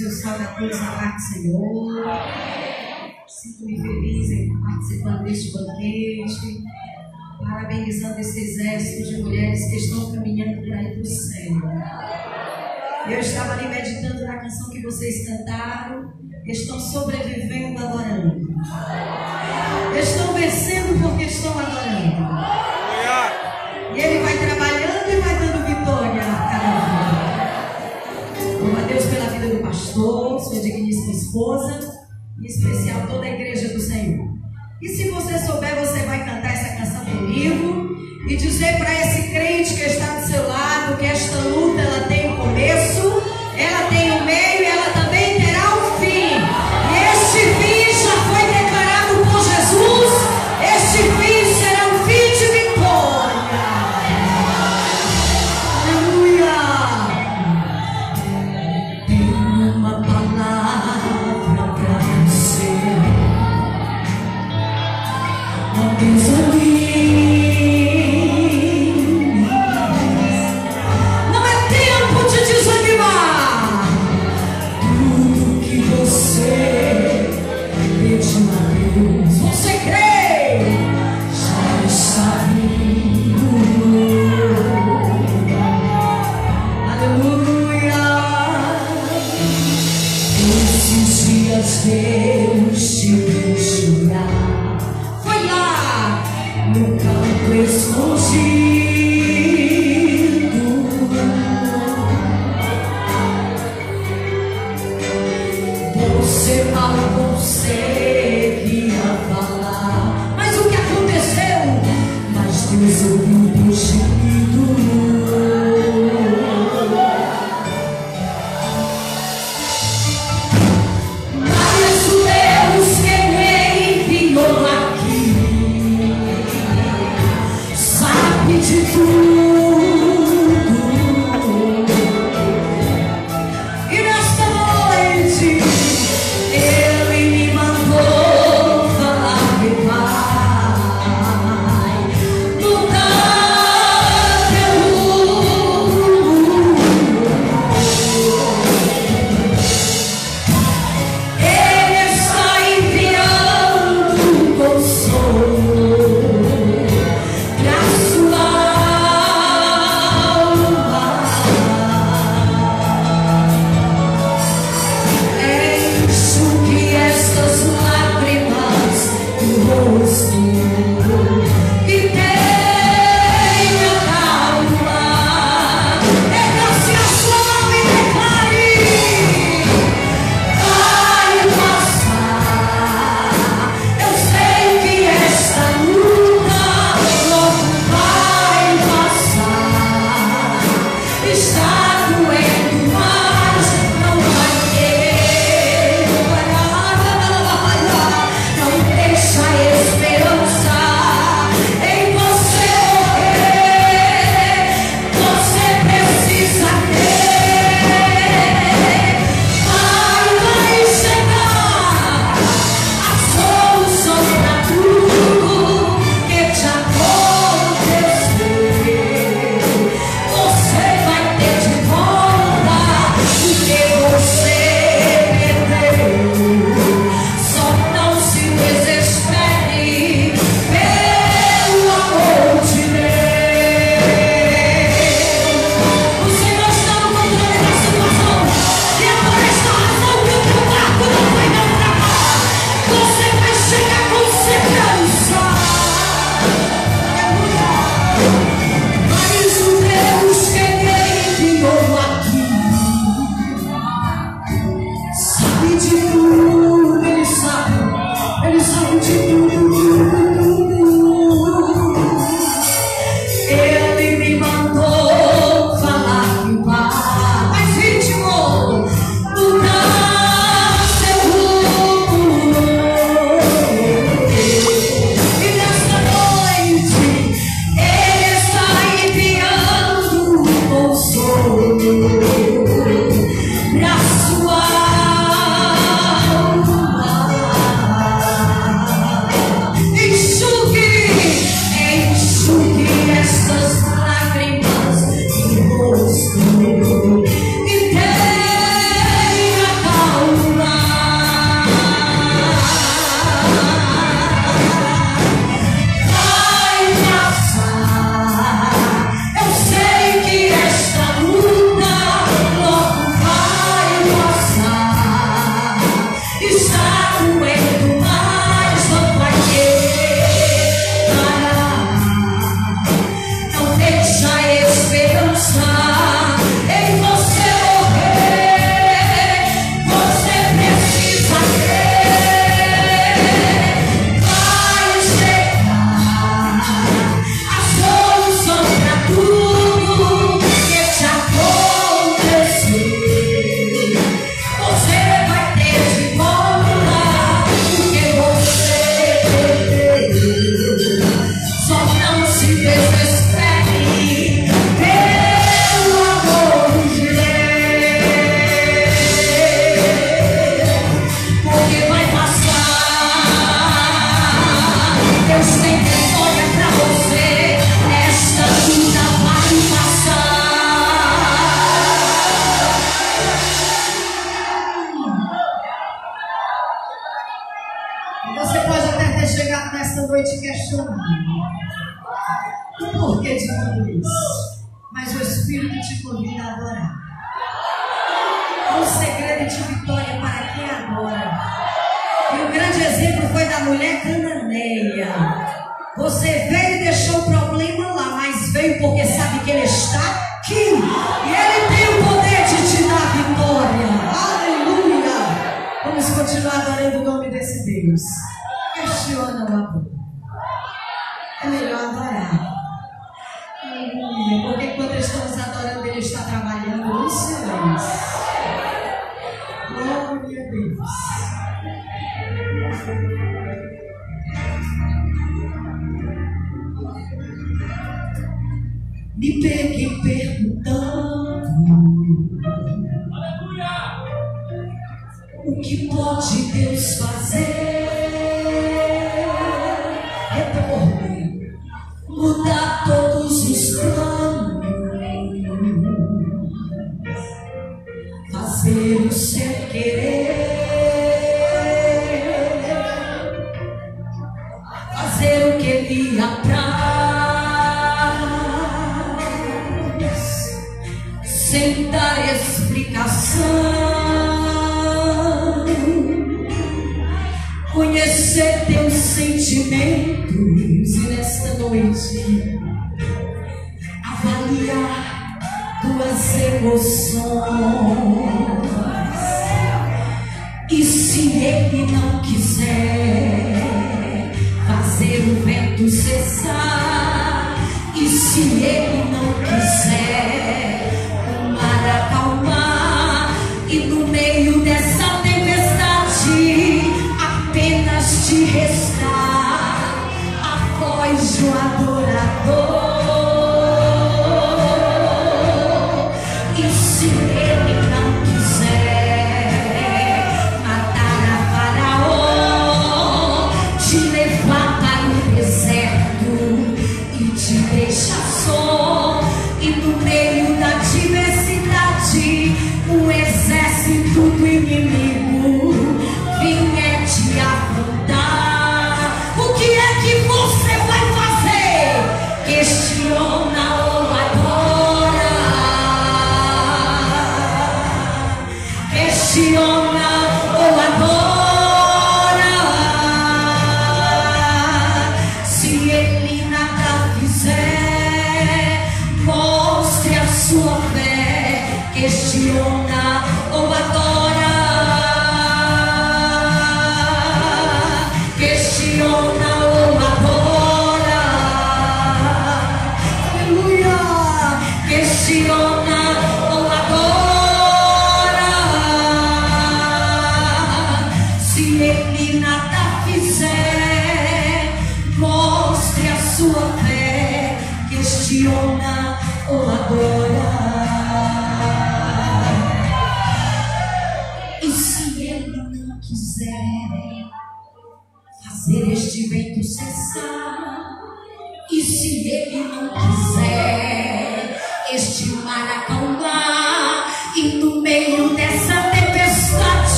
Deus, eu todos a paz do Senhor. Sinto-me feliz em estar participando deste banquete, parabenizando esse exército de mulheres que estão caminhando por aí para o céu. Eu estava ali meditando na canção que vocês cantaram, estão sobrevivendo adorando. Estão vencendo porque estão adorando. Sua digníssima esposa, em especial toda a igreja do Senhor. E se você souber, você vai cantar essa canção comigo e dizer para esse crente que está do seu lado que esta luta ela tem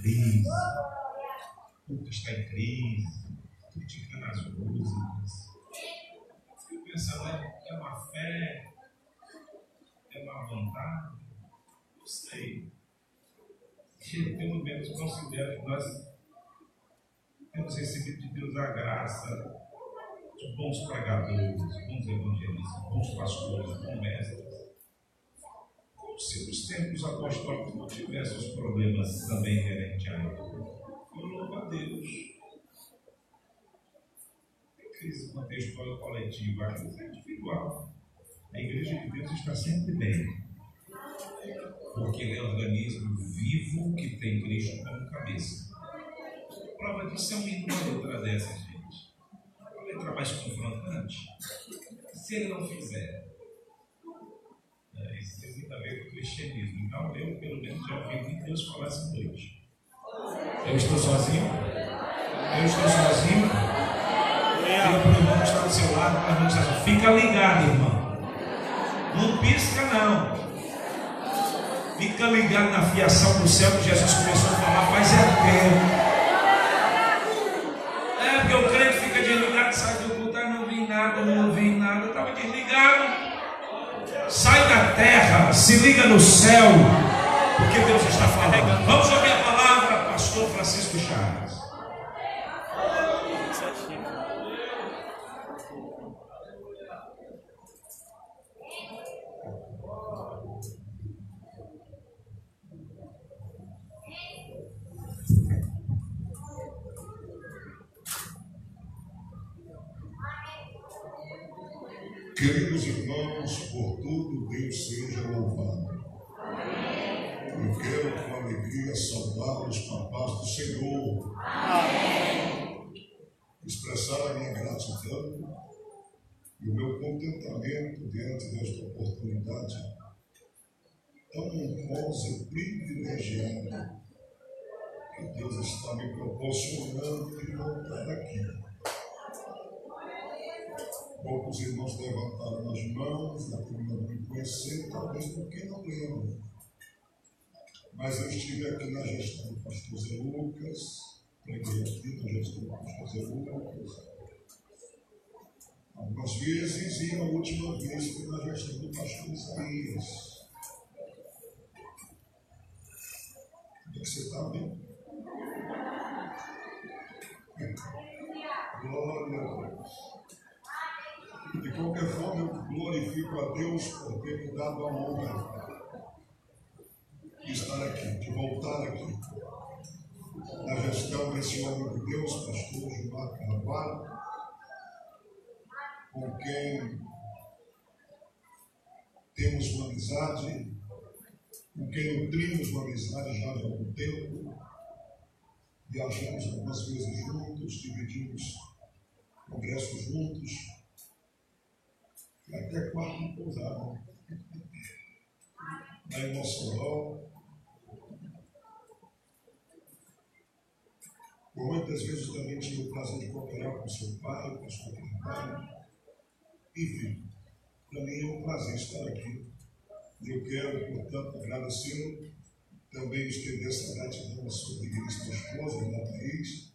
crise. Tudo está em crise. Criticando as músicas. Fico pensando, é, é uma fé, é uma vontade, não sei. Que pelo menos considero que nós temos recebido de Deus a graça de bons pregadores, bons evangelistas, bons pastores, bons mestres. Se nos tempos apostólicos não tivessem os problemas também inerentes a ele. Eu louvo a Deus crise contextual coletiva, a crise é individual. A igreja de Deus está sempre bem. Porque ele é um organismo vivo que tem Cristo como cabeça. A prova disso é um uma letra dessa, gente. Uma letra mais confrontante. Se ele não fizer. É, isso tem muito a ver cristianismo. Então, eu, pelo menos, já ouvi Deus falar essa noite. Eu estou sozinho? Eu estou sozinho? Diga para o irmão que está do seu lado, para o irmão que está assim, fica ligado, irmão. Não pisca, não. Fica ligado na fiação do céu que Jesus começou a falar, faz é tempo. É, porque o crente fica desligado, sai do culto, ah, não vi nada, não ouvi nada, estava desligado. Sai da se liga no céu, porque Deus está falando. Vamos ouvir a palavra, pastor Francisco Chaves. Queridos irmãos, por tudo Deus seja louvado. Eu quero com alegria saudar os papás do Senhor. Expressar a minha gratidão e o meu contentamento diante desta oportunidade tão honrosa e privilegiada que Deus está me proporcionando de voltar aqui. Poucos irmãos levantaram as mãos, a turma não me conhecer, talvez porque não lembram. Mas eu estive aqui na gestão do pastor Zé Lucas, preguei aqui na gestão do pastor Zé Lucas. Algumas vezes, e a última vez foi na gestão do pastor Isaías. Como é que você está bem? Glória a Deus. De qualquer forma, eu glorifico a Deus por ter me dado a honra de estar aqui, de voltar aqui. na gestão desse homem de Deus, pastor Gilmar Carvalho, com quem temos uma amizade, com quem nutrimos uma amizade já há algum tempo, viajamos algumas vezes juntos, dividimos congressos juntos, e até quarto pousado, na emoção Muitas vezes também tive o prazer de cooperar com seu pai, com sua trabalho. Enfim, para mim é um prazer estar aqui. E eu quero, portanto, agradecer também estender essa gratidão à sua digníssima esposa, Ana Thaís,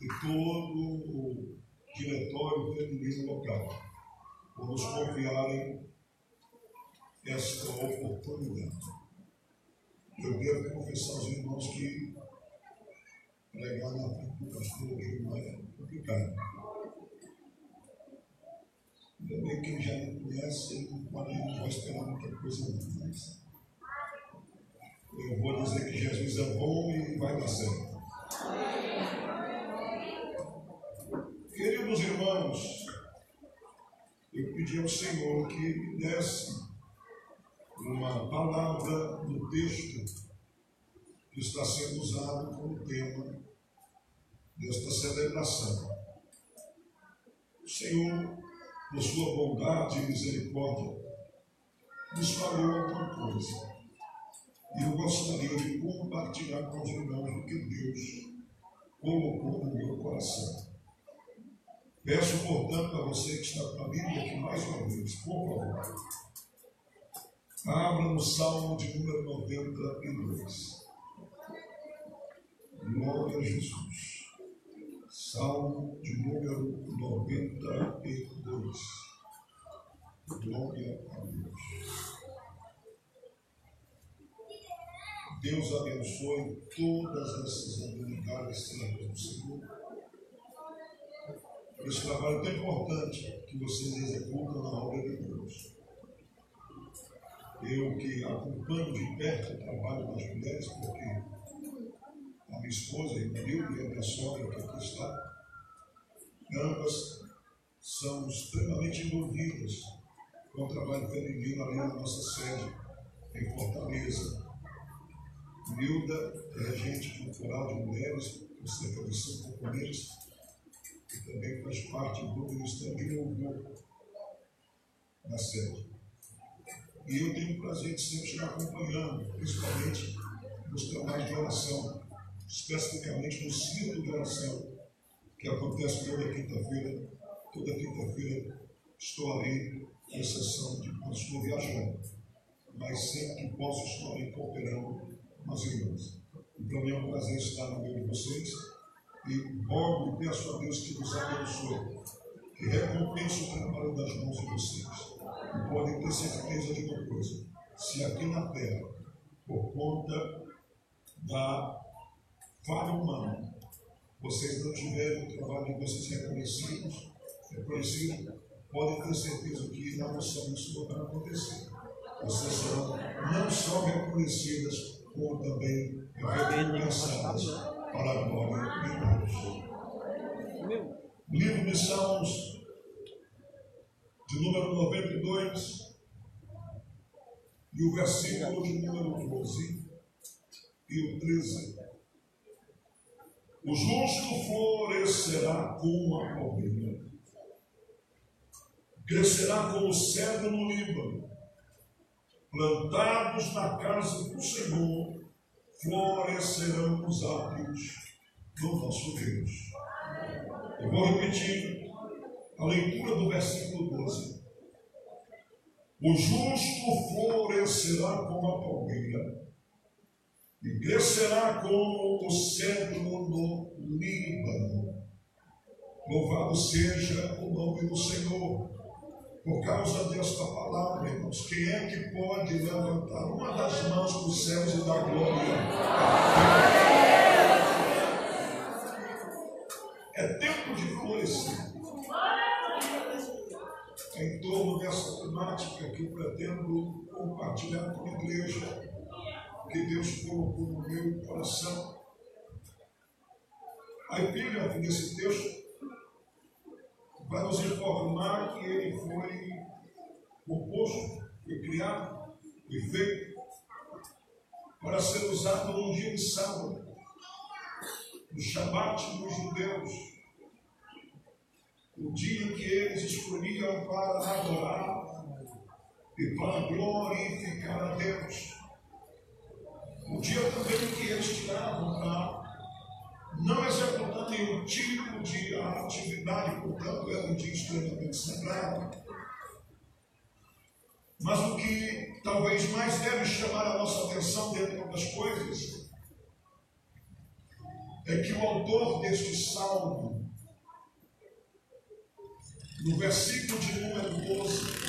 e todo o diretório feminino local, nos confiarem esta oportunidade. Eu devo confessar aos irmãos que pregar na frente do pastor Gilmar é complicado. Ainda bem que já me conhece, não pode não vai esperar muita coisa não, mas eu vou dizer que Jesus é bom e vai dar certo. Queridos irmãos, eu pedi ao Senhor que me desse uma palavra no texto que está sendo usado como tema desta celebração. O Senhor, por sua bondade e misericórdia, nos falou alguma coisa. E eu gostaria de compartilhar com os irmãos o que Deus colocou no meu coração. Peço, portanto, a você que está com a Bíblia aqui mais uma vez, por favor, abra no Salmo de número 92. Glória a Jesus. Salmo de número 92. Glória a Deus. Deus abençoe todas essas habilidades servas do Senhor. Esse trabalho tão importante que vocês executam na obra de Deus. Eu que acompanho de perto o trabalho das mulheres, porque a minha esposa, a Ivanildo e a minha sogra que aqui está, ambas são extremamente envolvidas com o trabalho feminino ali na nossa sede, em Fortaleza. Nilda é regente cultural de mulheres, com cerca de companheiros, e também faz parte do Ministério de Louvor na sede. E eu tenho o prazer de sempre estar acompanhando, principalmente nos trabalhos de oração especificamente no ciclo de oração, que acontece toda quinta-feira. Toda quinta-feira estou ali, com exceção de quando viajando, mas sempre que posso estou ali cooperando com as irmãs. E mim é um prazer estar no meio de vocês e rogo e peço a Deus que nos abençoe, que recompense o trabalho das mãos de vocês. E podem ter certeza de uma coisa: se aqui na terra, por conta da falha humana, vocês não tiverem o trabalho de vocês reconhecidos, reconhecido, podem ter certeza que na noção isso não vai acontecer. Vocês serão não só reconhecidas, como também recompensadas para a glória de Deus. Livro de Salmos, de número 92, e o versículo de número 12 e o 13. O justo florescerá como a palmeira, crescerá como o cedro no Líbano, plantados na casa do Senhor, florescerão os átrios do nosso Deus. Eu vou repetir a leitura do versículo 12. O justo florescerá como a palmeira, e crescerá como o cedro no Líbano. Louvado seja o nome do Senhor. Por causa desta palavra, irmãos, quem é que pode levantar uma das mãos para os céus e dar glória? É tempo de. É em torno dessa temática que eu pretendo compartilhar com a igreja que Deus colocou no meu coração. A epígrafe desse texto vai nos informar que ele foi composto, foi criado, foi feito para ser usado num dia de sábado, no Shabat dos judeus, o dia em que eles escolhiam para adorar e para glorificar a Deus. O dia também que eles tiravam para não executar nenhum tipo de atividade, portanto, era um dia extremamente sagrado. Mas o que talvez mais deve chamar a nossa atenção dentro das coisas é que o autor deste salmo, no versículo de número 12,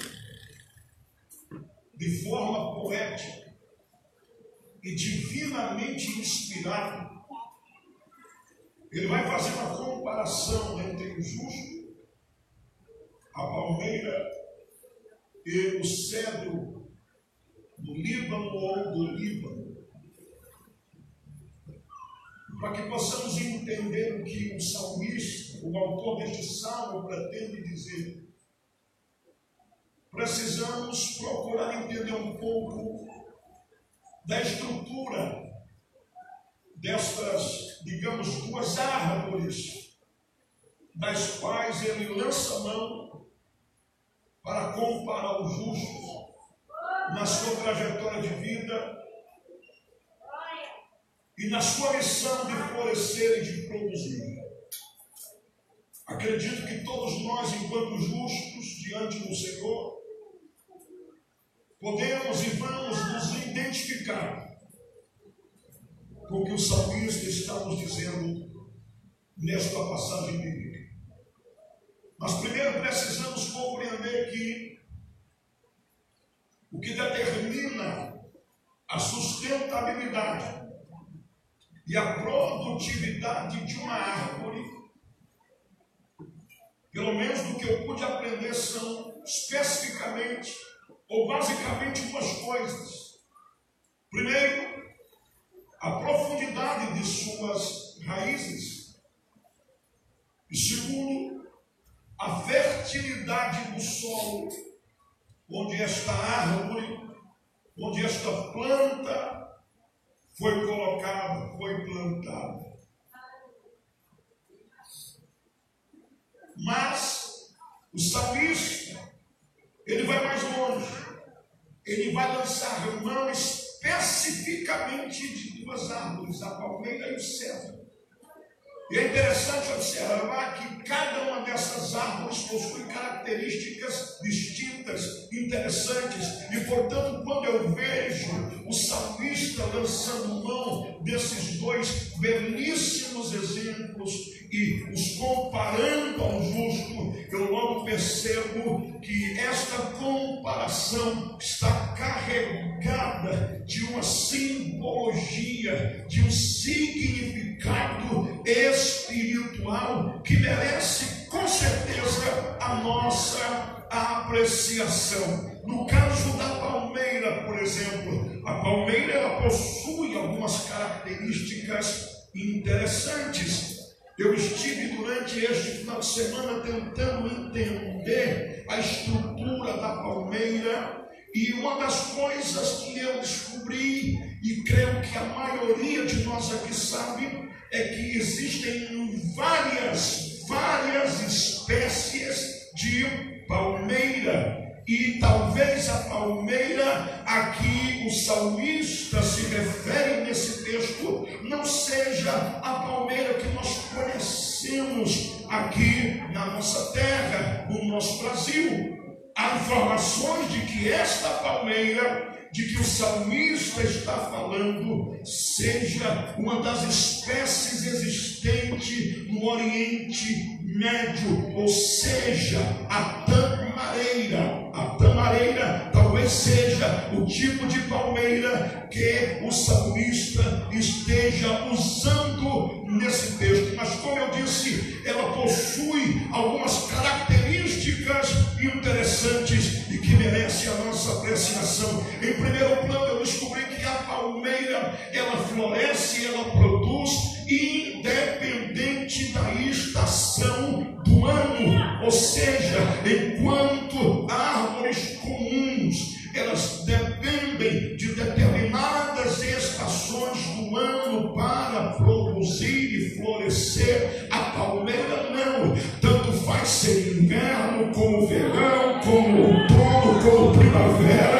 de forma poética e divinamente inspirada, ele vai fazer uma comparação entre o justo, a palmeira e o cedro do Líbano ou do Líbano. Para que possamos entender o que o salmista, o autor deste salmo, pretende dizer, precisamos procurar entender um pouco da estrutura destas, digamos, duas árvores, das quais ele lança mão para comparar o justo na sua trajetória de vida e na sua missão de florescer e de produzir. Acredito que todos nós, enquanto justos diante do Senhor, podemos e vamos nos identificar com o que o salmista está nos dizendo nesta passagem bíblica. Mas primeiro precisamos compreender que o que determina a sustentabilidade e a produtividade de uma árvore, pelo menos do que eu pude aprender, são especificamente ou basicamente duas coisas. Primeiro, a profundidade de suas raízes. E segundo, a fertilidade do solo, onde esta árvore, onde esta planta foi colocada, foi plantada. Mas o salmista, ele vai mais longe. Ele vai lançar mão especificamente de duas árvores, a palmeira e o cedro. E é interessante observar que cada uma dessas árvores possui características distintas, interessantes, e portanto, quando eu vejo o salmista lançando mão desses dois belíssimos exemplos e os comparando ao justo, eu logo percebo que esta comparação está carregada de uma simbologia, de um significado espiritual que merece com certeza a nossa apreciação. No caso da palmeira, por exemplo, a palmeira ela possui algumas características interessantes. Eu estive durante este final de semana tentando entender a estrutura da palmeira e uma das coisas que eu descobri, e creio que a maioria de nós aqui sabe, é que existem várias, várias espécies de palmeira. E talvez a palmeira a que o salmista se refere nesse texto não seja a palmeira que nós conhecemos aqui na nossa terra, no nosso Brasil. Há informações de que esta palmeira de que o salmista está falando seja uma das espécies existentes no Oriente Médio, ou seja, a tamareira. A tamareira talvez seja o tipo de palmeira que o salmista esteja usando nesse texto. Mas, como eu disse, ela possui algumas características interessantes merece a nossa apreciação. Em primeiro plano, eu descobri que a palmeira ela floresce, ela produz independente da estação do ano, ou seja, enquanto árvores comuns because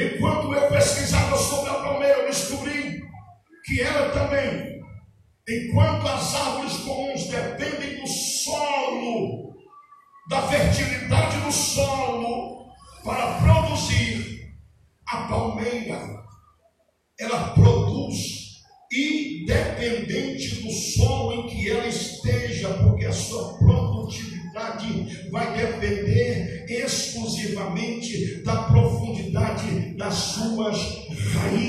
Enquanto eu pesquisava sobre a palmeira, eu descobri que ela também, enquanto as árvores comuns dependem do solo, da fertilidade do solo, suas raízes.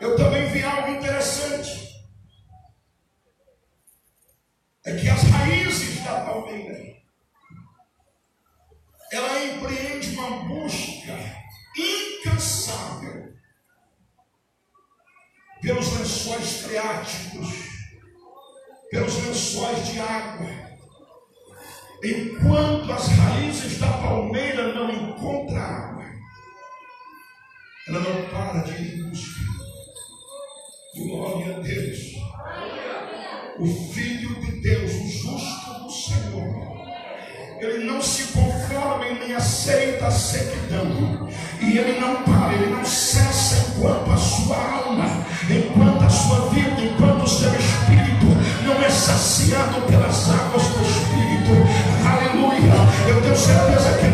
eu também vi algo interessante. É que as raízes da palmeira, ela empreende uma busca incansável pelos lençóis freáticos, pelos lençóis de água. Enquanto as raízes da palmeira não encontram água, ela não para de ir buscar. da sequidão. E ele não para, ele não cessa enquanto a sua alma, enquanto a sua vida, enquanto o seu espírito não é saciado pelas águas do Espírito. Aleluia. Eu tenho certeza que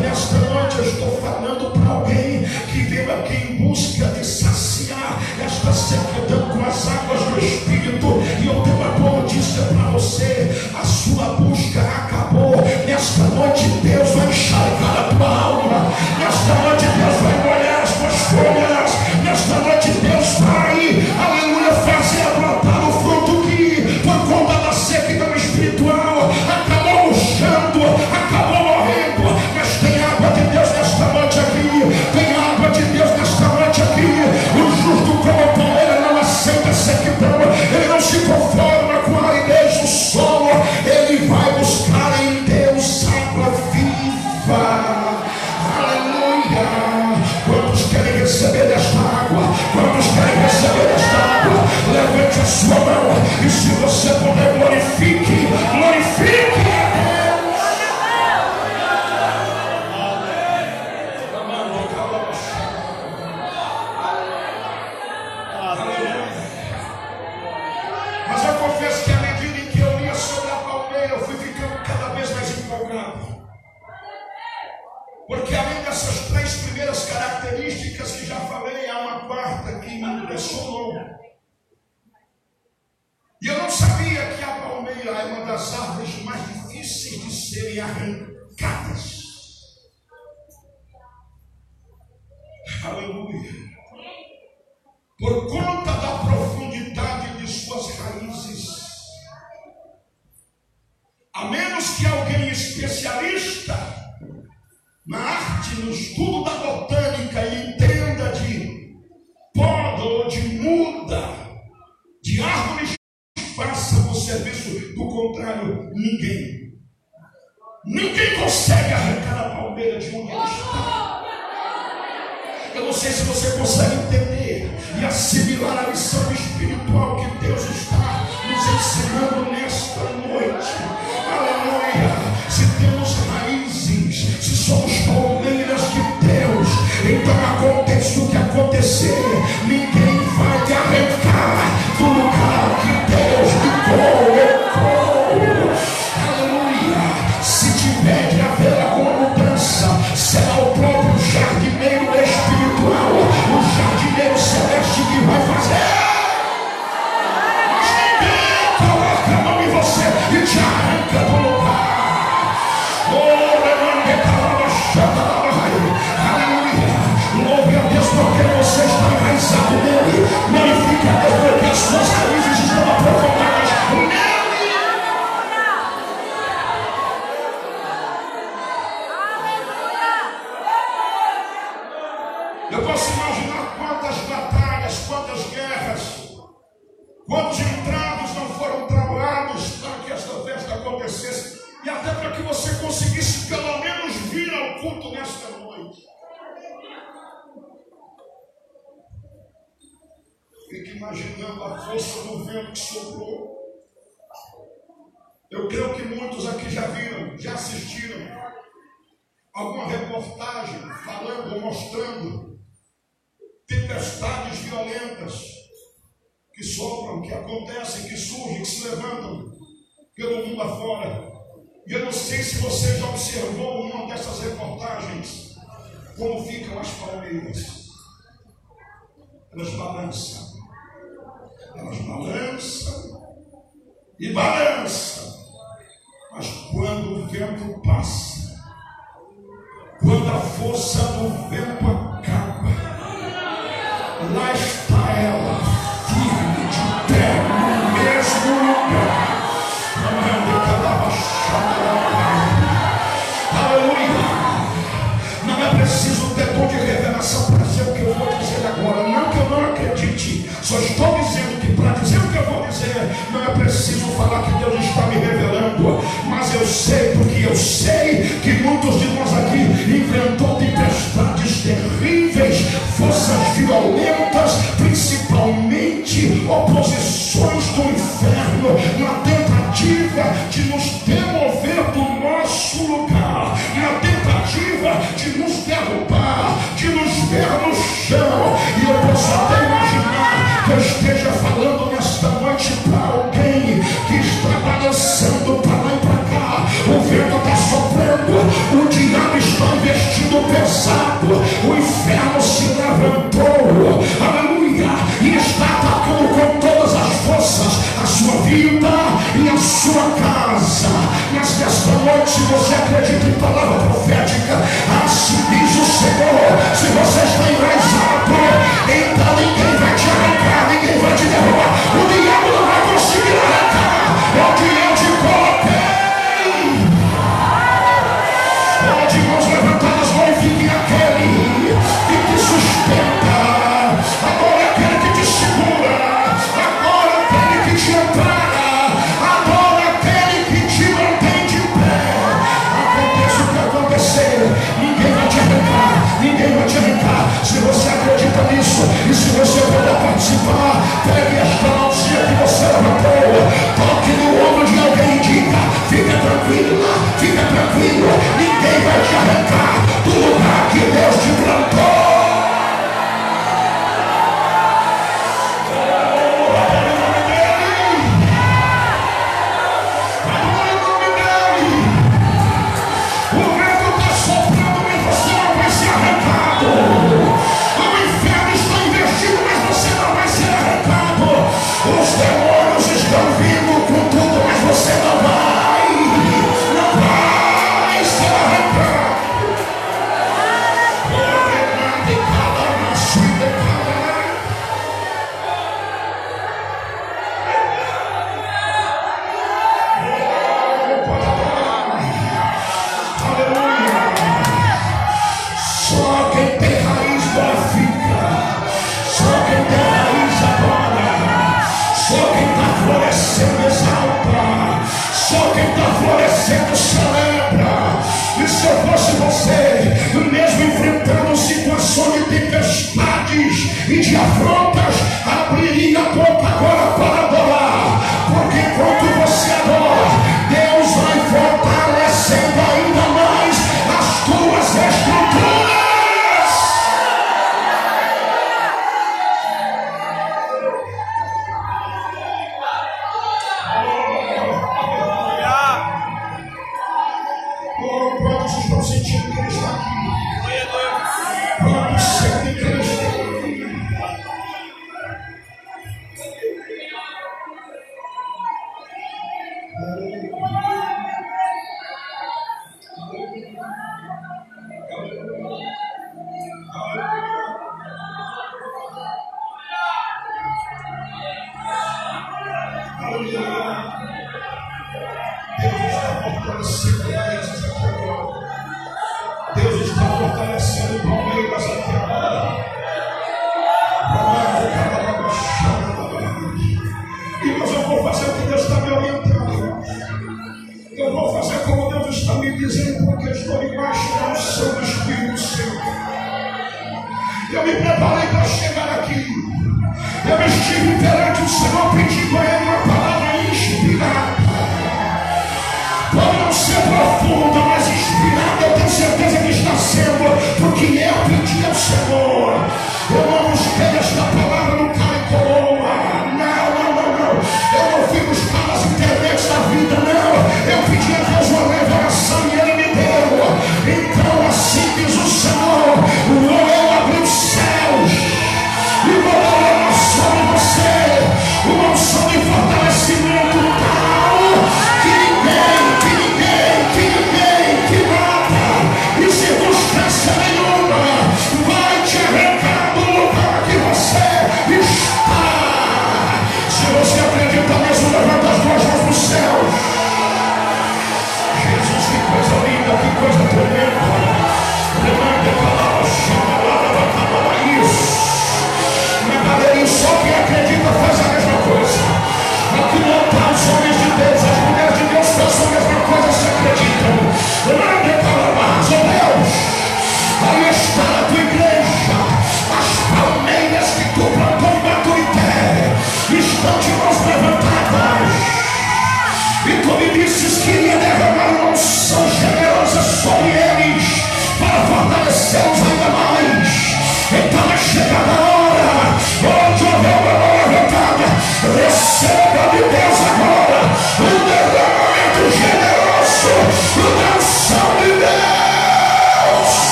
Ninguém vai te arrancar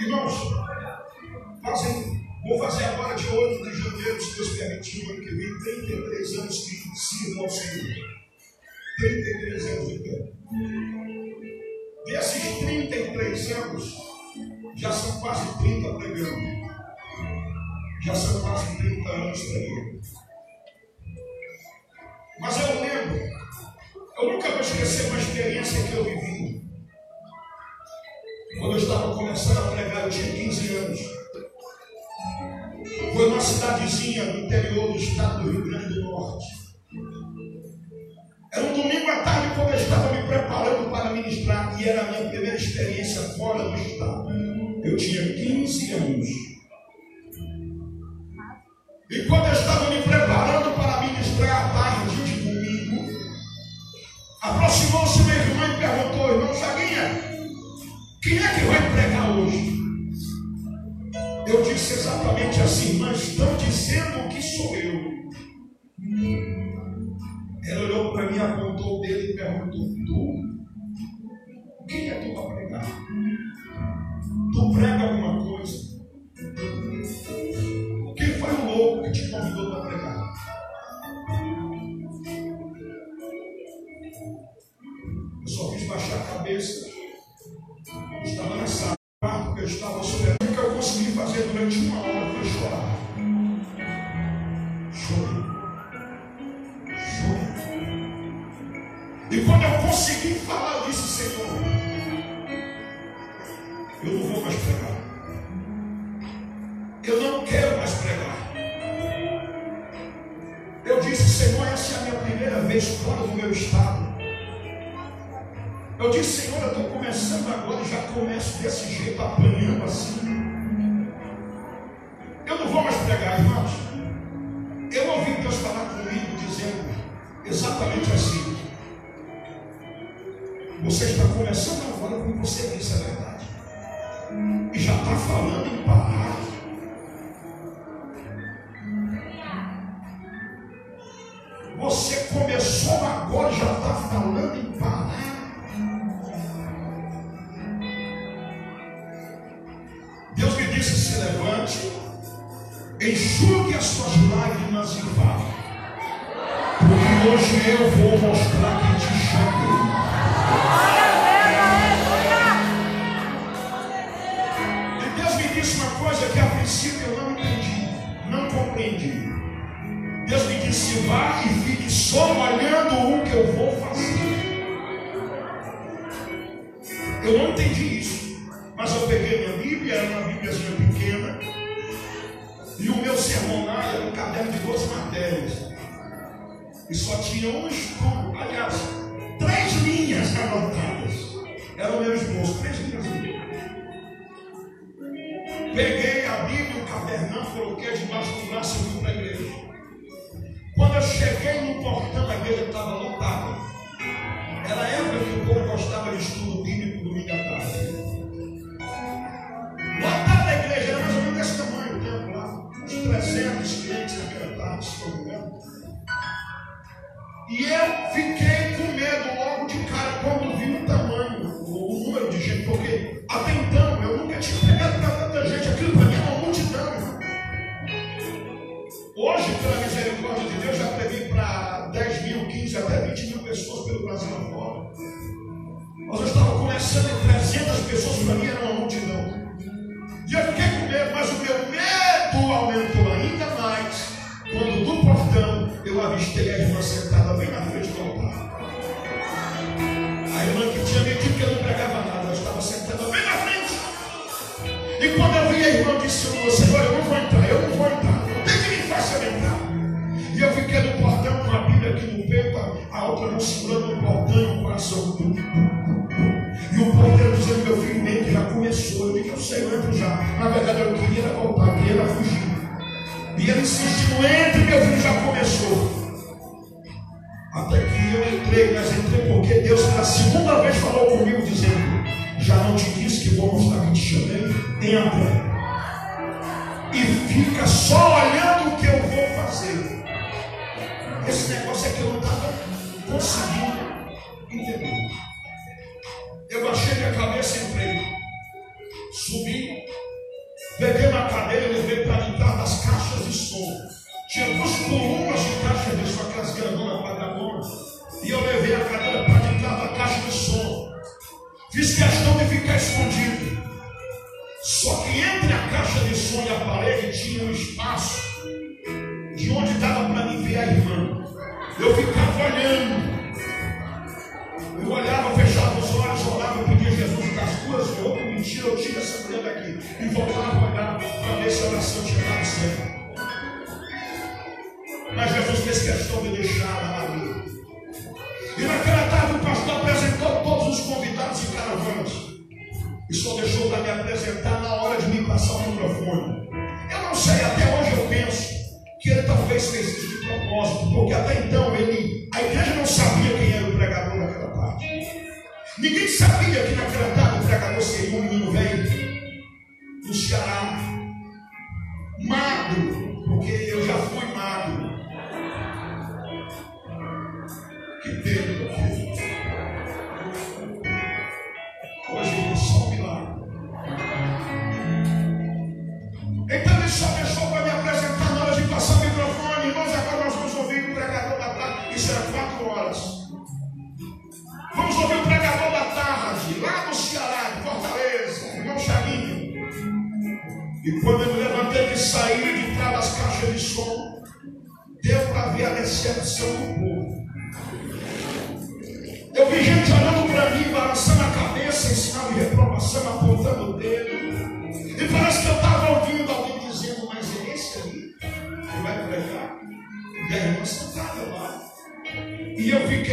Irmãos, fazem, vou fazer agora de 8 de janeiro, se Deus permitir, o ano que vem, 33 anos que sirvo ao Senhor. 33 anos de tempo. Assim, Desses 33 anos, já são quase 30 pregando. Já são quase 30 anos pregando. Mas eu lembro, eu nunca vou esquecer uma experiência que eu vivi começar a pregar, eu tinha 15 anos. Foi uma cidadezinha do interior do estado do Rio Grande do Norte. Era um domingo à tarde quando eu estava me preparando para ministrar e era a minha primeira experiência fora do estado. Eu tinha 15 anos. E quando eu estava me preparando para ministrar à tarde de domingo, aproximou-se meu irmão e perguntou, irmão Zaguinha? Quem é que vai pregar hoje? Eu disse exatamente assim, mas estão dizendo que sou eu. Ela olhou para mim, apontou o dedo e perguntou: Tu? Quem é tu para pregar? Tu prega alguma coisa?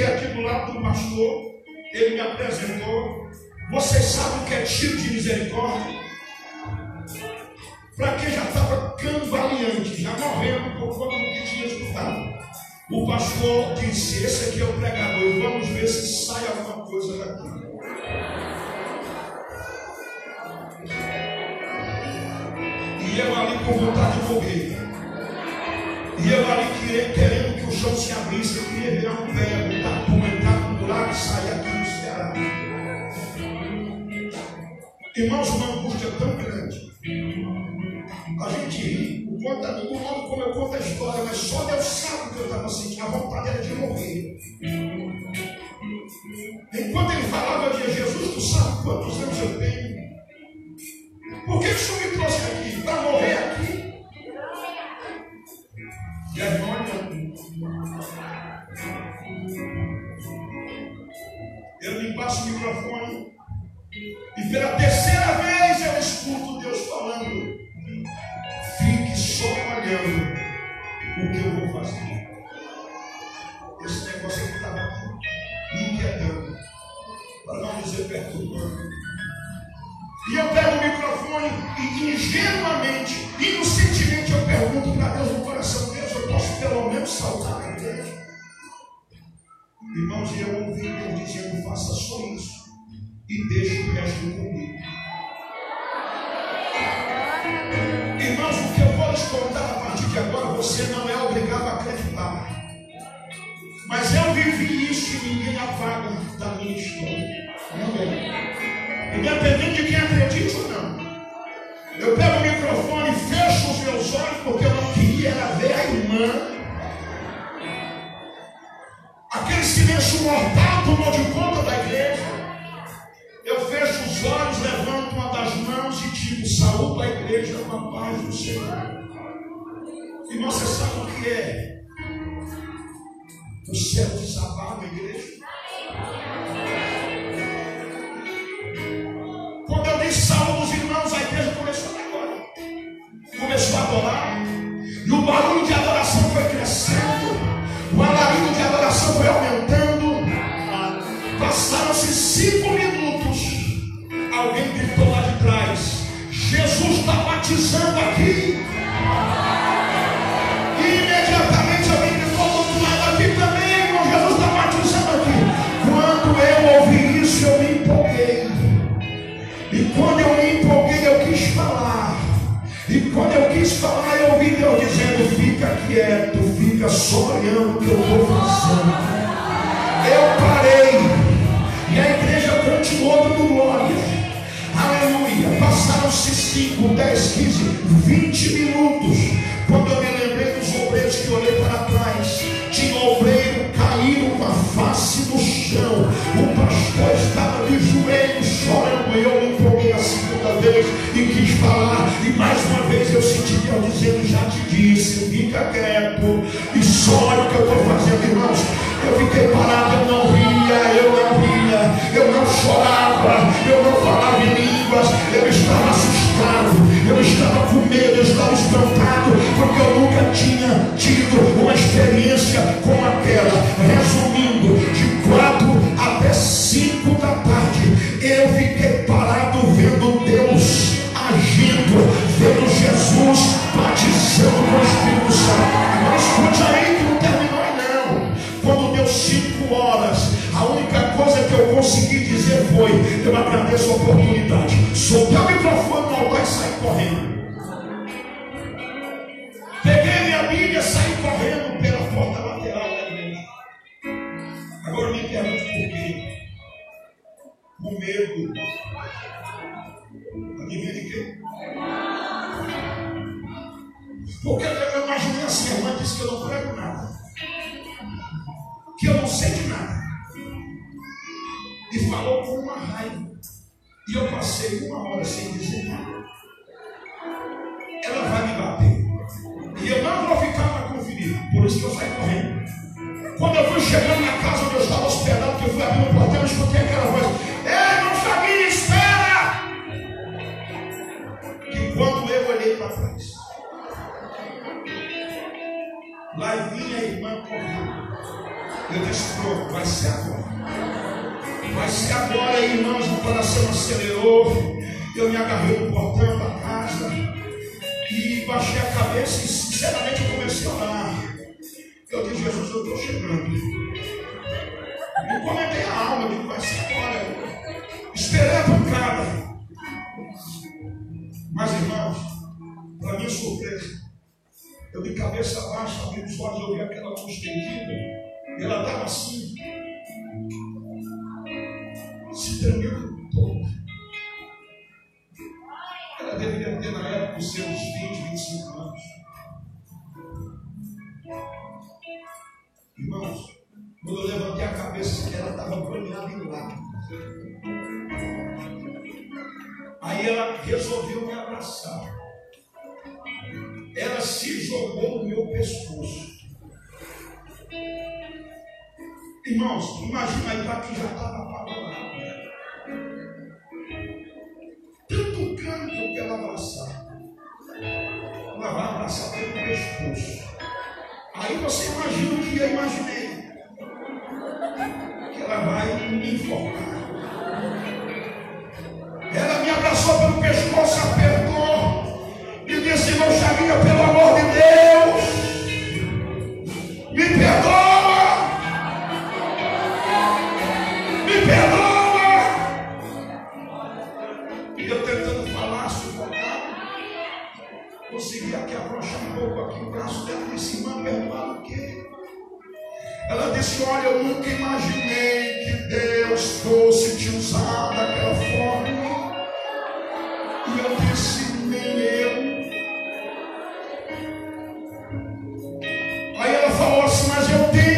Fiquei aqui do lado do pastor, ele me apresentou. Vocês sabem o que é tiro de misericórdia? Para quem já estava cambaleante, já morrendo por conta do que tinha escutado. O pastor disse: Esse aqui é o pregador, vamos ver se sai alguma coisa daqui. E eu ali com vontade de morrer. E eu ali querendo que o chão se abrisse, eu queria virar um velho, sair aqui no Ceará. Irmãos, uma angústia tão grande. A gente ri, o quanto, o modo como eu conto a história, mas só Deus sabe o que eu estava sentindo, a vontade era de morrer. Enquanto ele falava de Jesus, tu sabe quantos anos eu tenho? Por que o Senhor me trouxe aqui? Para morrer aqui? E a irmã microfone e pela terceira vez eu escuto Deus falando. Fique só olhando o que eu vou fazer. Esse negócio aqui estava me inquietando, para não dizer perturbando. E eu pego o microfone e ingenuamente, inocentemente, eu pergunto para Deus no coração: Deus, eu posso pelo menos saltar na igreja? Irmãos, e eu ouvi Deus dizendo: faça só isso e deixe o resto comigo. Irmãos, o que eu vou lhes contar a partir de agora, você não é obrigado a acreditar. Mas eu vivi isso e ninguém apaga da minha história. Amém. Independente de quem acredite ou não. Eu pego o microfone e fecho os meus olhos porque eu não queria ver a irmã. Aquele silêncio mortal tomou de conta da igreja. Eu fecho os olhos, levanto uma das mãos e digo: saúde a igreja com a paz do Senhor. E você sabe o que é? O céu desabar na igreja. Quando eu disse saúde os irmãos, a igreja começou agora. Começou a adorar. E o barulho de adoração Alguém gritou lá de trás: Jesus está batizando aqui. E imediatamente alguém gritou do outro lado aqui também, irmão. Jesus está batizando aqui. Quando eu ouvi isso, eu me empolguei. E quando eu me empolguei, eu quis falar. E quando eu quis falar, eu ouvi Deus dizendo: Fica quieto, fica só olhando que eu estou fazendo. Eu parei. Passaram-se 5, 10, 15, 20 minutos. Quando eu me lembrei dos obreiros que olhei para trás, tinha um obreiro caído com a face no chão. O pastor estava de joelhos chorando. Eu me empolguei a segunda vez e quis falar. E mais uma vez eu senti Deus dizendo: Já te disse, fica quieto e só o que eu estou fazendo, irmãos. Eu fiquei pessoa ela se jogou no meu pescoço. Irmãos, imagina aí para quem já estava apavorado. Tanto canto que ela abraçar. Ela vai abraçar pelo pescoço. Aí você imagina o que eu imaginei. Que ela vai me enfocar. Ela me abraçou pelo pescoço, apertou disse, irmão Chavinho, pelo amor de Deus, me perdoa, me perdoa. E eu tentando falar, sufocar, consegui aqui abrochar um pouco aqui o braço dela disse, irmã, perdoar o quê? Ela disse, olha, eu nunca imaginei que Deus fosse te usar daquela forma. E eu disse, Posso mas eu tenho.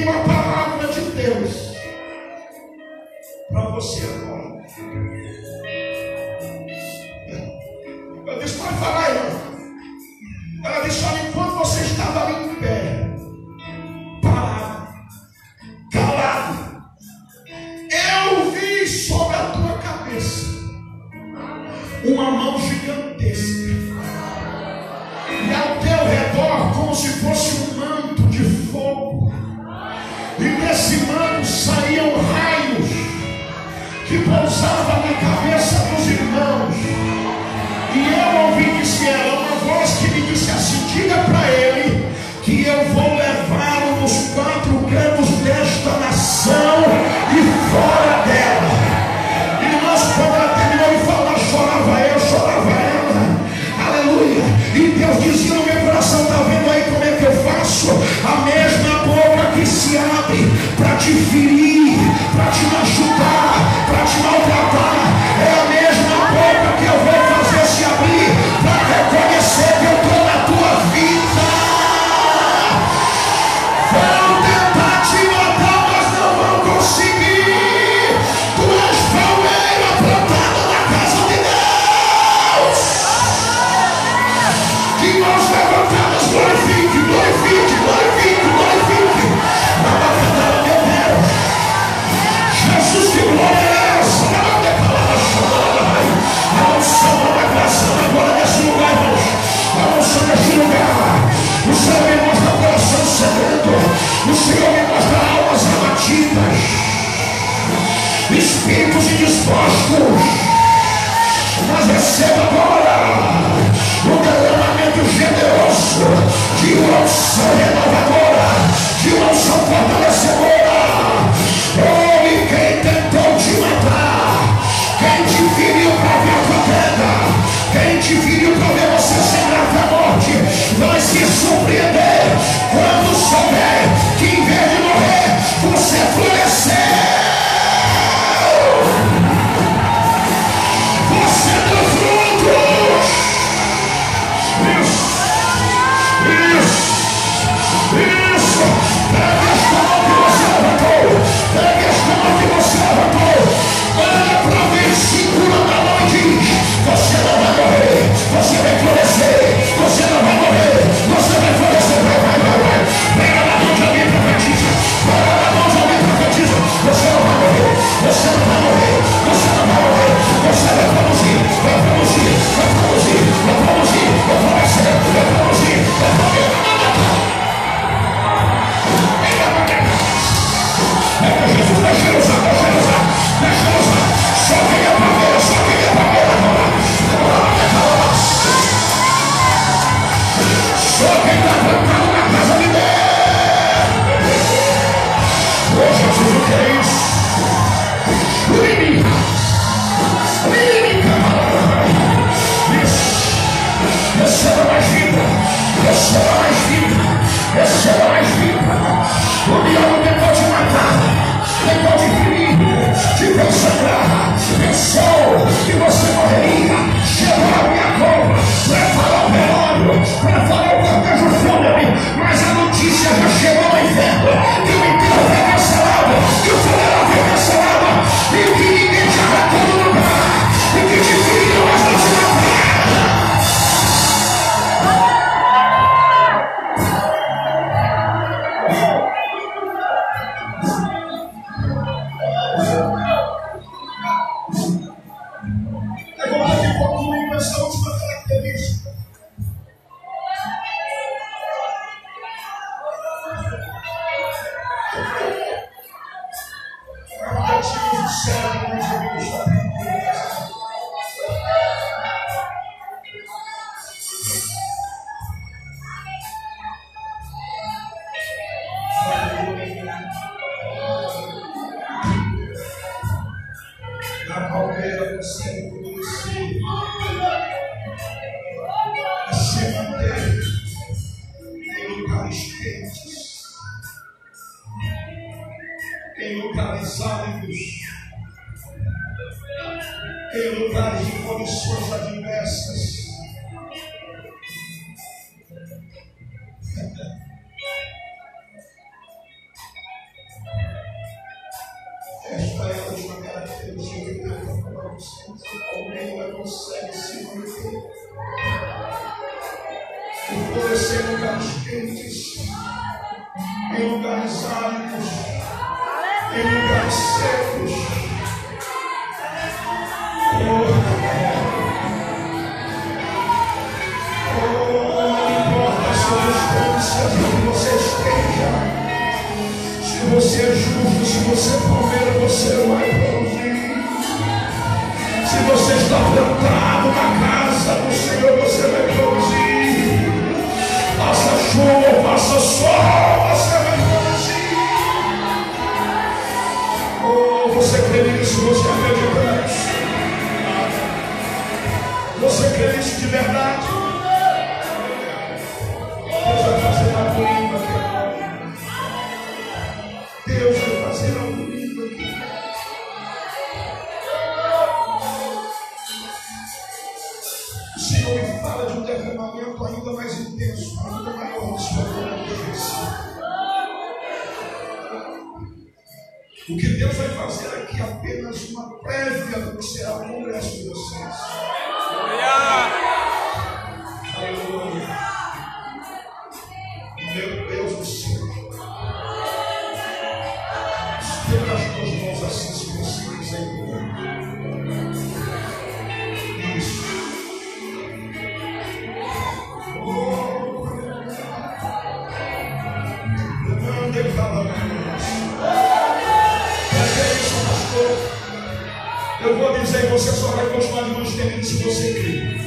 Eu vou dizer, você só vai continuar de luz se você crer.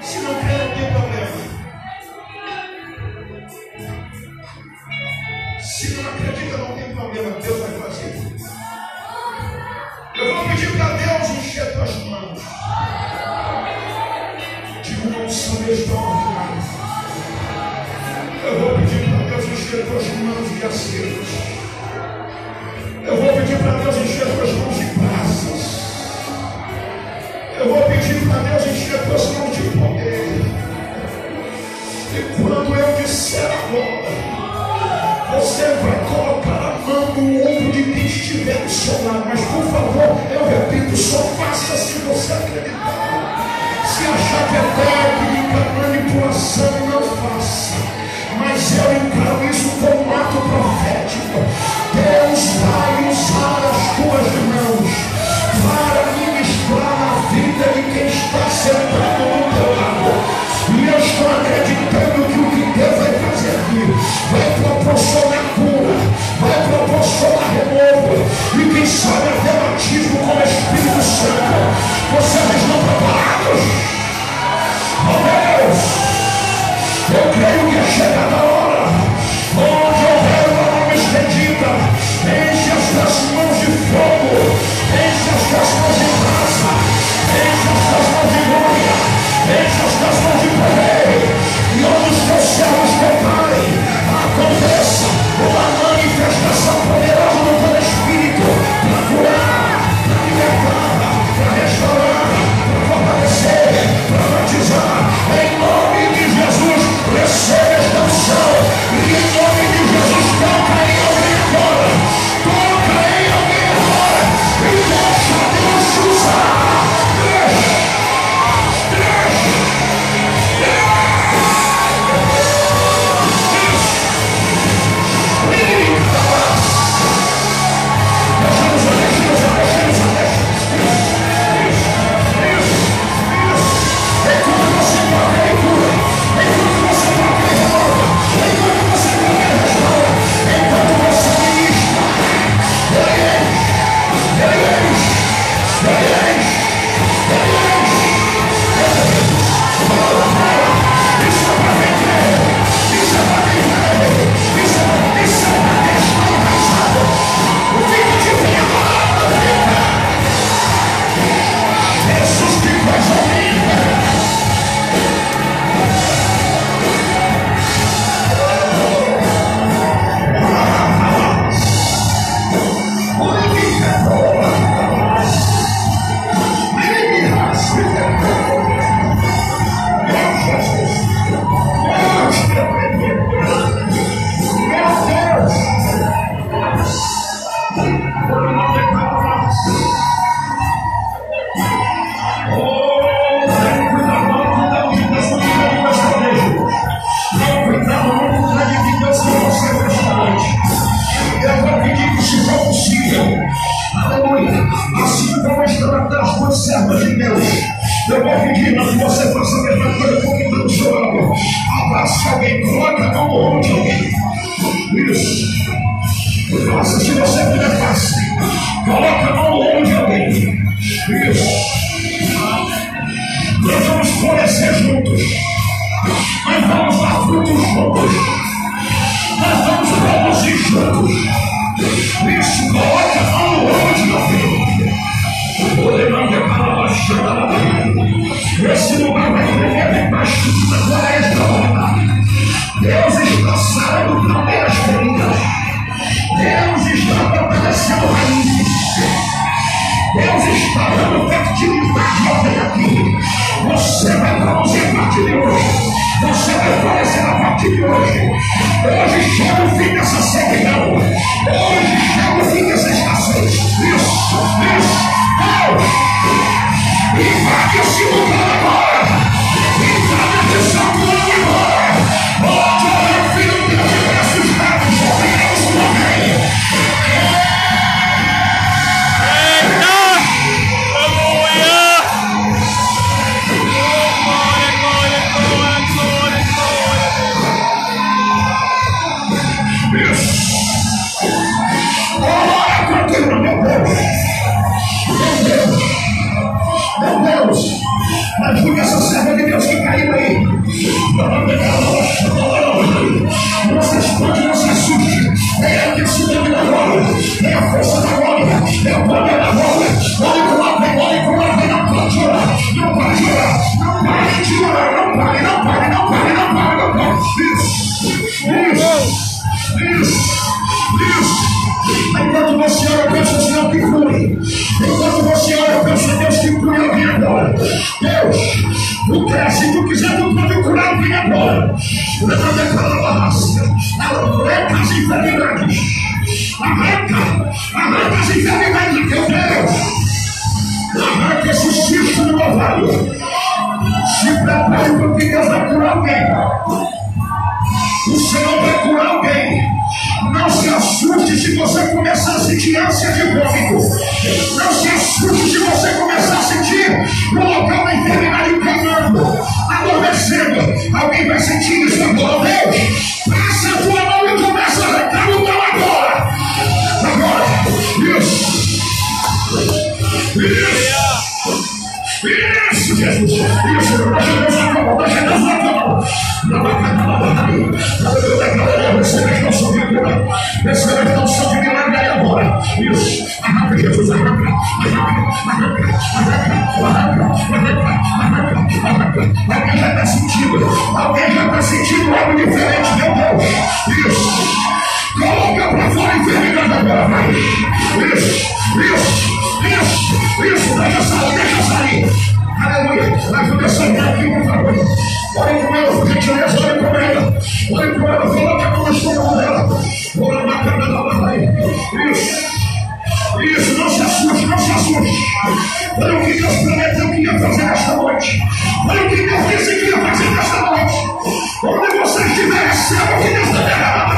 Se não crer, Eu vou pedir para que você faça a mesma coisa porque está do seu lado. Abraça alguém, coloca a mão no de alguém. Isso. Faça se você puder, faça. Coloca a mão de alguém. Isso. Nós vamos florescer juntos. Nós vamos dar frutos juntos. Olha o que Deus prometeu que ia fazer nesta noite. Olha o que Deus disse que ia fazer nesta noite. Onde você estiver, receba o que Deus está derramando.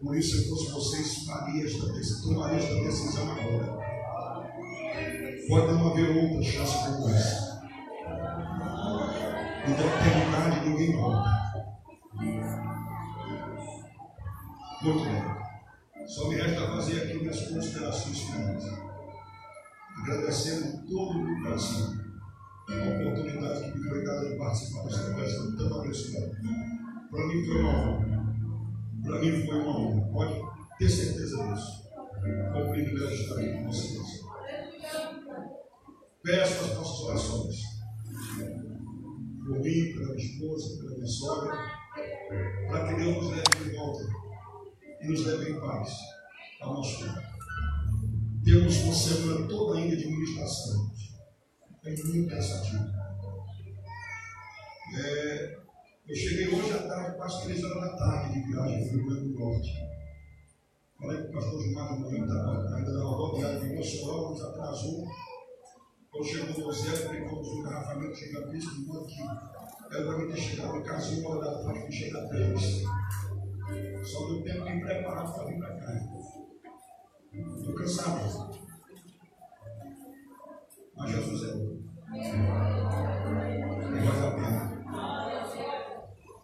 Por isso, se eu fosse vocês, faria esta decisão, tomaria esta decisão agora. Pode não haver outra chance como essa. E da eternidade ninguém volta. Muito bem. Só me resta fazer aqui minhas considerações finais. Agradecendo todo o coração a oportunidade que me foi dada de participar desta conversa tão abençoada. Para mim foi uma honra. Para mim foi uma honra, pode ter certeza disso. Foi um privilégio estar aqui com vocês. Peço as nossas orações. Por mim, pela minha esposa, pela minha sogra, para que Deus nos leve de volta e nos leve em paz ao nosso lar. Temos uma semana toda ainda de ministração. É muito cansativo. É, eu cheguei hoje à tarde, quase três horas da tarde, de viagem para o Norte. Falei com o pastor Gilmar de manhã, estava ainda dava rodoviária de Mossoró, nos atrasou. Quando chegou no Zé, brincamos no engarrafamento gigantesco, de modo que era para mim ter chegado em casa uma hora da tarde, que chega a três. Só deu tempo me preparar para vir para cá. Estou cansado. Mas Jesus é bom. E vale a pena.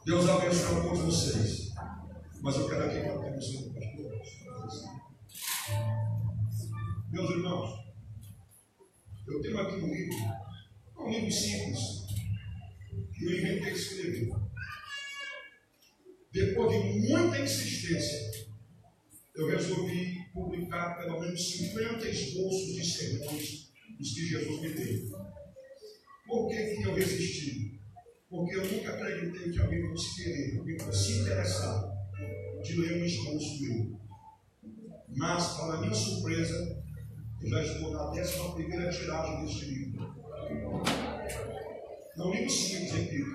Deus abençoe a todos vocês. Mas eu quero aqui menos 50 esboços de sermões dos que Jesus me deu. Por que, que eu resisti? Porque eu nunca acreditei que alguém fosse querer, alguém fosse se interessar de ler um esboço meu. Mas, para minha surpresa, eu já estou na décima primeira tiragem deste livro. Um livro simples, repito,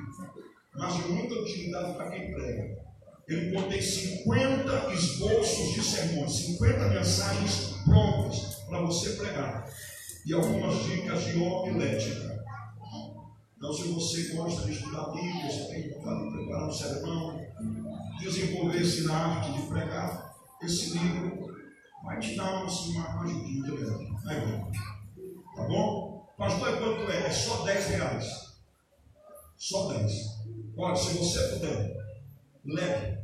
mas de muita utilidade para quem prega. Eu encontrei 50 esboços de sermões, 50 mensagens prontas para você pregar. E algumas dicas de homilética. Então, se você gosta de estudar Bíblia, você tem de preparar um sermão, desenvolver-se na arte de pregar, esse livro vai te dar assim, uma, uma ajudinha de leve. Né, tá bom? Pastor, quanto é? É só 10 reais. Só 10. Olha, se você puder, leve.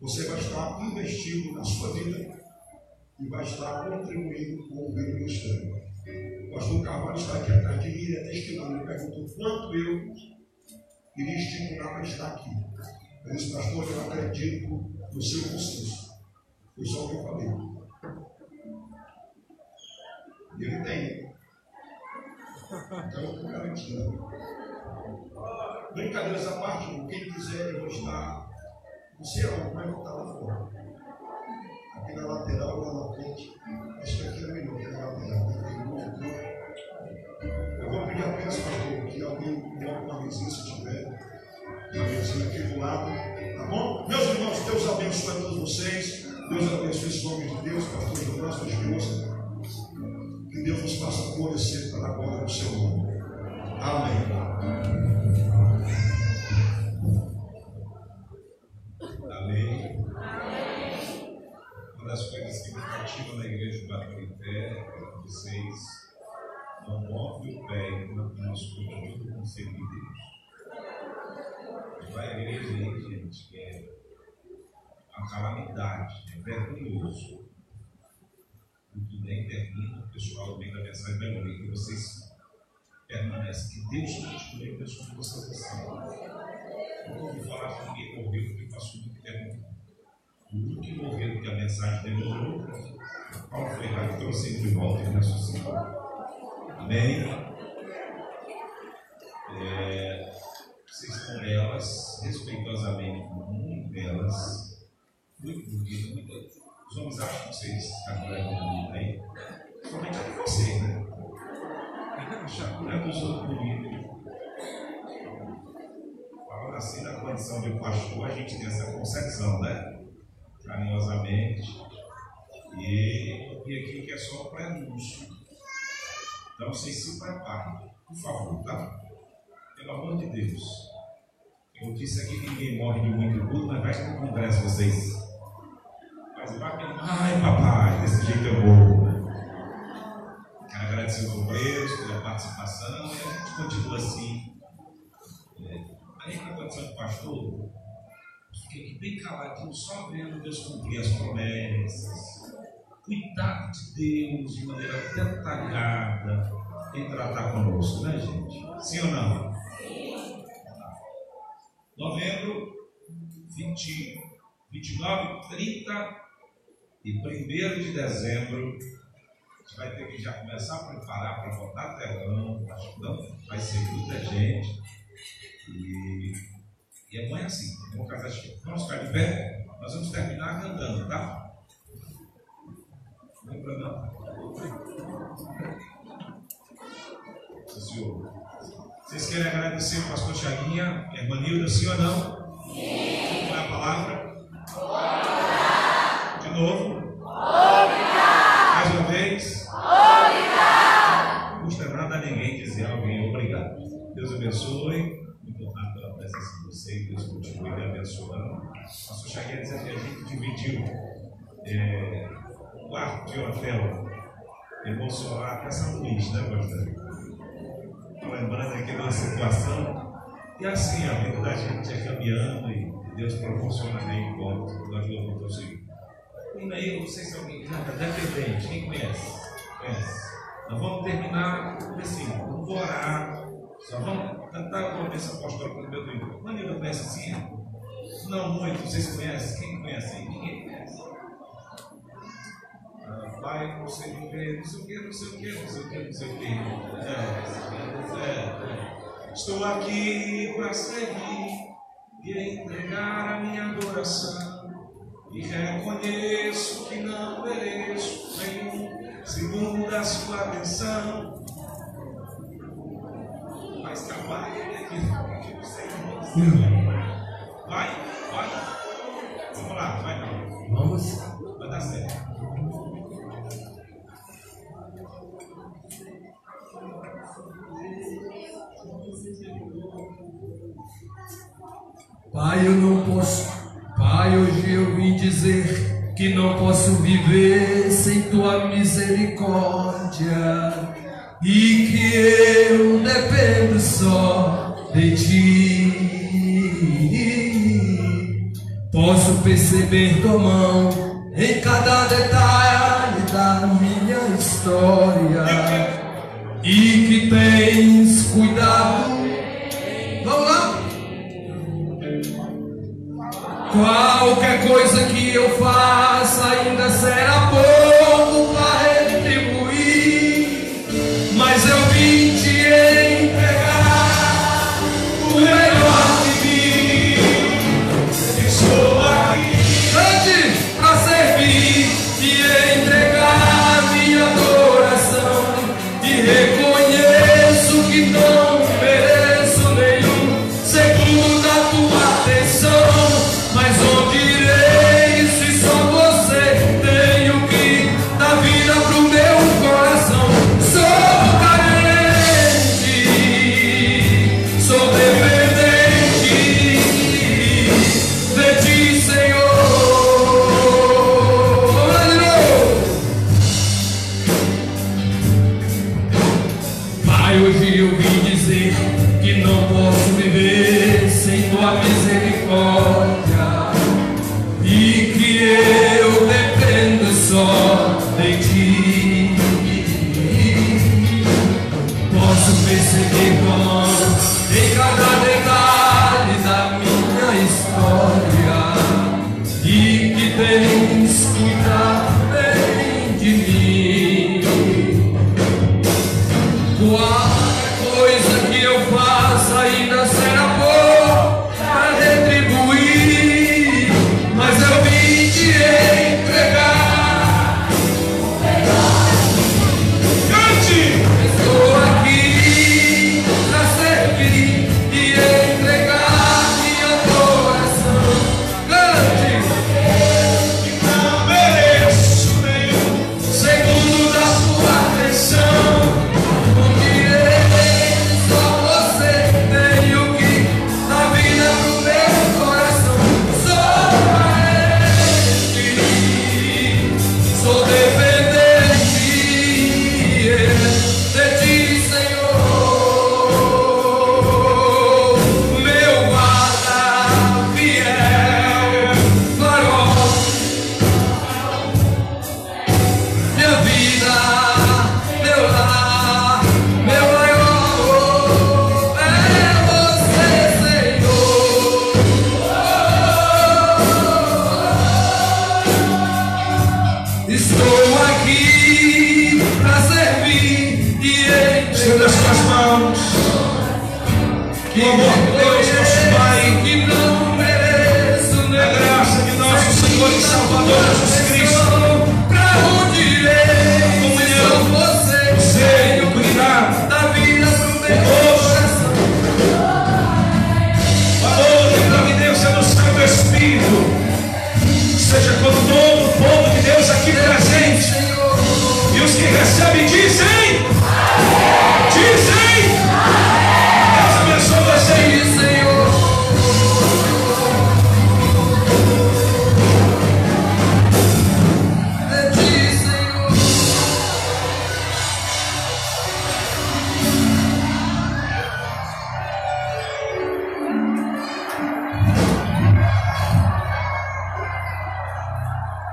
Você vai estar investindo na sua vida e vai estar contribuindo com o meu ministério. O pastor Carvalho está aqui atrás de mim, ele é testemunho. Ele perguntou quanto eu iria estimular para estar aqui. Eu disse, pastor, eu acredito no seu consenso. Foi só o que eu falei. Ele tem. Então eu estou garantindo. Brincadeiras à parte, quem quiser, eu vou estar. Não sei aonde, mas vou estar lá fora. Aqui na lateral, lá na frente. Acho que aqui é melhor que na lateral. Eu vou pedir apenas, pastor, que alguém coloque uma mesinha se tiver. Uma mesinha aqui do lado. Tá bom? Meus irmãos, Deus abençoe a todos vocês. Deus abençoe esse nome de Deus, pastor Jonas, sua esposa. Que Deus nos faça florescer para a glória do seu nome. Amém. Vocês não movem o pé enquanto nós continuamos de Deus. Vai aí, gente, que é uma calamidade, é vergonhoso. Muito bem, termina, o pessoal vem da mensagem da manhã que vocês permanecem, que Deus continue abençoando vocês assim. Não ouvi falar que ninguém morreu porque passou muito tempo. O último morreu que a mensagem demorou, Paulo Ferrari trouxe de volta e ressuscitou. Amém? É, vocês estão belas, respeitosamente, muito belas muito bonito. Muito... Os homens acham que vocês estão bonito aí. Somente é de vocês, né? Não é dos outros bonitos. Falando assim na condição de pastor, a gente tem essa concepção, né? Carinhosamente. E, e aqui que é só para anúncio. Então vocês se preparem, por favor, tá? Pelo amor de Deus. Eu disse aqui que ninguém morre de muito tudo, mas vai para o congresso vocês mas vai ai papai, desse jeito eu vou. Quero agradecer os obreiros pela participação e a gente continua assim. É, aí na condição de pastor, fiquei aqui bem caladinho, só vendo Deus cumprir as promessas. Cuidado de Deus de maneira detalhada em tratar conosco, né, gente? Sim ou não? Sim. Novembro 20, 29, 30 e 1 de dezembro, a gente vai ter que já começar a preparar para botar telão, acho que não vai ser muita gente. E, e bom assim, vamos casar Vamos ficar de pé, nós vamos terminar cantando, tá? Vocês querem agradecer o pastor Chaguinha, irmã Nilda, sim ou não? Sim. Qual é a palavra? De novo. Obrigado. Mais uma vez. Obrigado. Não custa nada a ninguém dizer alguém obrigado. Deus abençoe. Muito obrigado pela presença de vocês. Deus continue abençoando. Pastor Chagueira dizendo que a gente dividiu é, o quarto de hotel em Bolsonaro até São Luís, né, pastor? Lembrando aqui da situação. E assim, a vida da gente é caminhando e Deus proporciona reencontro. Nós louvamos ao Senhor. E aí, não sei se alguém. Não, dependente, quem conhece? Conhece. Nós vamos terminar assim, não vou orar, só vamos cantar a promessa apostólica do meu Deus. Manila conhece assim? Não muito, vocês conhecem? Quem conhece? Ninguém conhece. Ah, pai, não sei o que, não sei o que, não sei o que, não sei o que, que. É, é, é. Estou aqui para servir e entregar a minha adoração e reconheço que não mereço nenhum segundo da sua atenção. Mas trabalhe aqui, que você Vai, vai. Vamos lá, vai não. Vamos. Vai dar certo. Pai, eu não posso Pai, hoje eu vim dizer que não posso viver sem tua misericórdia. E que eu dependo só de ti. Posso perceber tua mão em cada detalhe da minha história. E que tens cuidado Qualquer coisa que eu faça ainda será pouco